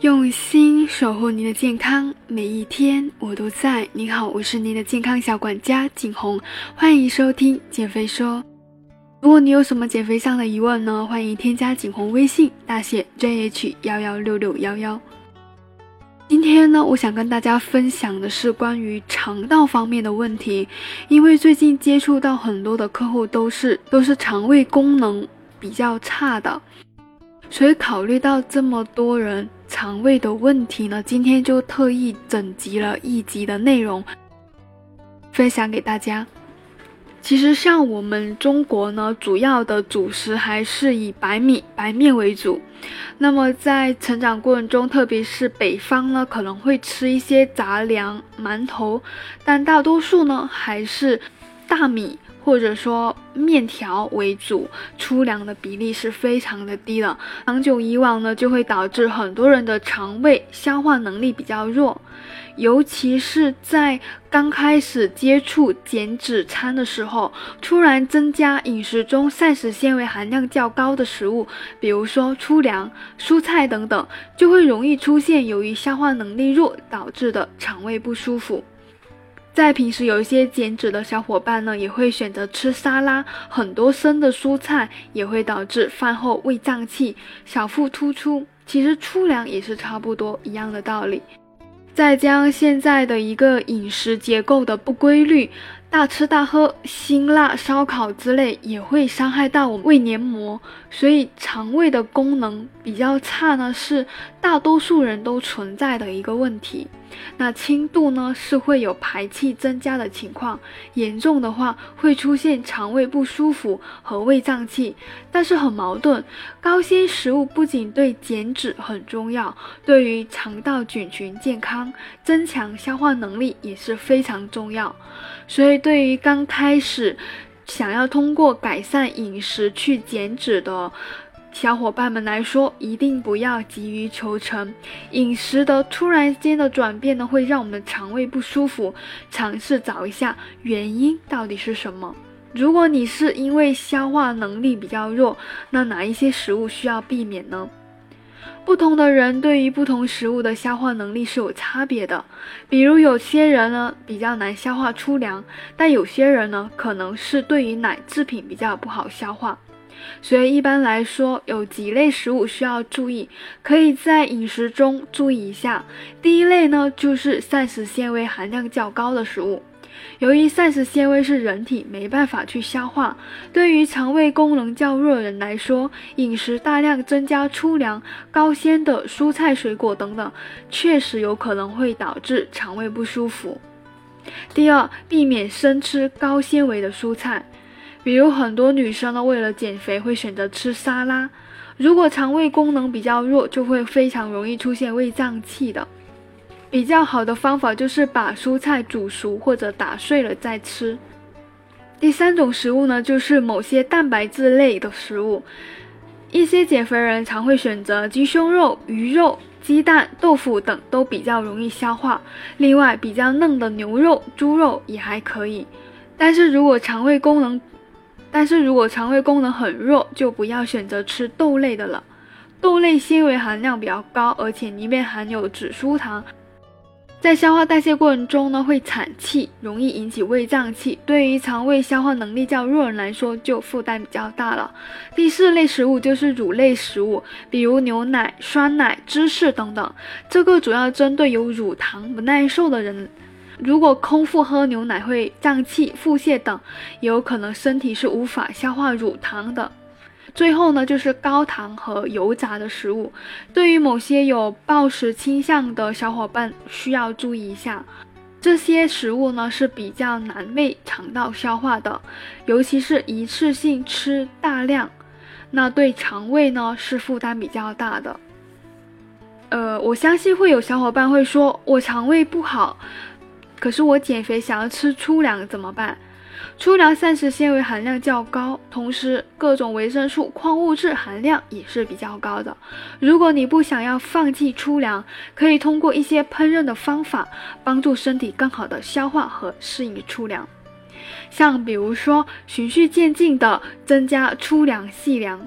用心守护您的健康，每一天我都在。你好，我是您的健康小管家景红，欢迎收听减肥说。如果你有什么减肥上的疑问呢，欢迎添加景红微信，大写 JH 幺幺六六幺幺。今天呢，我想跟大家分享的是关于肠道方面的问题，因为最近接触到很多的客户都是都是肠胃功能比较差的，所以考虑到这么多人。肠胃的问题呢，今天就特意整集了一集的内容，分享给大家。其实像我们中国呢，主要的主食还是以白米、白面为主。那么在成长过程中，特别是北方呢，可能会吃一些杂粮、馒头，但大多数呢还是大米。或者说面条为主，粗粮的比例是非常的低的。长久以往呢，就会导致很多人的肠胃消化能力比较弱，尤其是在刚开始接触减脂餐的时候，突然增加饮食中膳食纤维含量较高的食物，比如说粗粮、蔬菜等等，就会容易出现由于消化能力弱导致的肠胃不舒服。在平时有一些减脂的小伙伴呢，也会选择吃沙拉，很多生的蔬菜也会导致饭后胃胀气、小腹突出。其实粗粮也是差不多一样的道理。再将现在的一个饮食结构的不规律。大吃大喝、辛辣烧烤之类也会伤害到我们胃黏膜，所以肠胃的功能比较差呢，是大多数人都存在的一个问题。那轻度呢是会有排气增加的情况，严重的话会出现肠胃不舒服和胃胀气。但是很矛盾，高纤食物不仅对减脂很重要，对于肠道菌群健康、增强消化能力也是非常重要。所以，对于刚开始想要通过改善饮食去减脂的小伙伴们来说，一定不要急于求成。饮食的突然间的转变呢，会让我们的肠胃不舒服。尝试找一下原因到底是什么。如果你是因为消化能力比较弱，那哪一些食物需要避免呢？不同的人对于不同食物的消化能力是有差别的，比如有些人呢比较难消化粗粮，但有些人呢可能是对于奶制品比较不好消化，所以一般来说有几类食物需要注意，可以在饮食中注意一下。第一类呢就是膳食纤维含量较高的食物。由于膳食纤维是人体没办法去消化，对于肠胃功能较弱的人来说，饮食大量增加粗粮、高纤的蔬菜、水果等等，确实有可能会导致肠胃不舒服。第二，避免生吃高纤维的蔬菜，比如很多女生呢，为了减肥会选择吃沙拉，如果肠胃功能比较弱，就会非常容易出现胃胀气的。比较好的方法就是把蔬菜煮熟或者打碎了再吃。第三种食物呢，就是某些蛋白质类的食物，一些减肥人常会选择鸡胸肉、鱼肉、鸡蛋、豆腐等，都比较容易消化。另外，比较嫩的牛肉、猪肉也还可以。但是如果肠胃功能，但是如果肠胃功能很弱，就不要选择吃豆类的了。豆类纤维含量比较高，而且里面含有紫苏糖。在消化代谢过程中呢，会产气，容易引起胃胀气。对于肠胃消化能力较弱人来说，就负担比较大了。第四类食物就是乳类食物，比如牛奶、酸奶、芝士等等。这个主要针对有乳糖不耐受的人，如果空腹喝牛奶会胀气、腹泻等，也有可能身体是无法消化乳糖的。最后呢，就是高糖和油炸的食物，对于某些有暴食倾向的小伙伴需要注意一下。这些食物呢是比较难为肠道消化的，尤其是一次性吃大量，那对肠胃呢是负担比较大的。呃，我相信会有小伙伴会说，我肠胃不好，可是我减肥想要吃粗粮怎么办？粗粮膳食纤维含量较高，同时各种维生素、矿物质含量也是比较高的。如果你不想要放弃粗粮，可以通过一些烹饪的方法，帮助身体更好的消化和适应粗粮。像比如说循序渐进的增加粗粮细粮，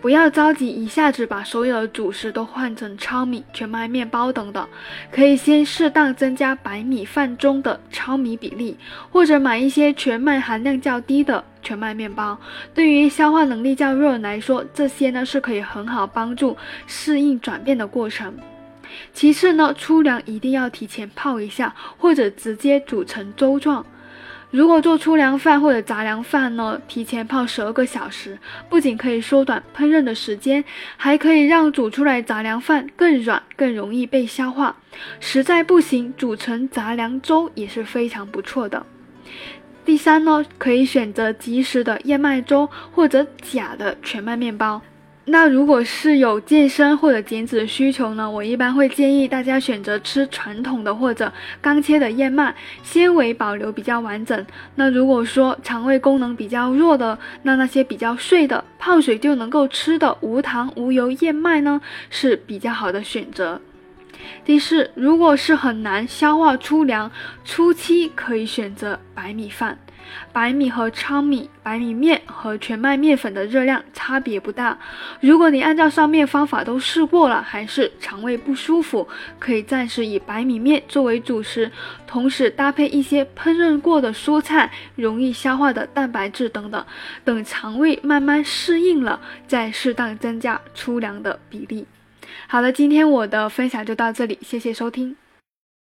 不要着急一下子把所有的主食都换成糙米、全麦面包等等，可以先适当增加白米饭中的糙米比例，或者买一些全麦含量较低的全麦面包。对于消化能力较弱的人来说，这些呢是可以很好帮助适应转变的过程。其次呢，粗粮一定要提前泡一下，或者直接煮成粥状。如果做粗粮饭或者杂粮饭呢，提前泡十二个小时，不仅可以缩短烹饪的时间，还可以让煮出来杂粮饭更软、更容易被消化。实在不行，煮成杂粮粥也是非常不错的。第三呢，可以选择即食的燕麦粥或者假的全麦面包。那如果是有健身或者减脂的需求呢，我一般会建议大家选择吃传统的或者刚切的燕麦，纤维保留比较完整。那如果说肠胃功能比较弱的，那那些比较碎的泡水就能够吃的无糖无油燕麦呢，是比较好的选择。第四，如果是很难消化粗粮，初期可以选择白米饭。白米和糙米、白米面和全麦面粉的热量差别不大。如果你按照上面方法都试过了，还是肠胃不舒服，可以暂时以白米面作为主食，同时搭配一些烹饪过的蔬菜、容易消化的蛋白质等等。等肠胃慢慢适应了，再适当增加粗粮的比例。好了，今天我的分享就到这里，谢谢收听。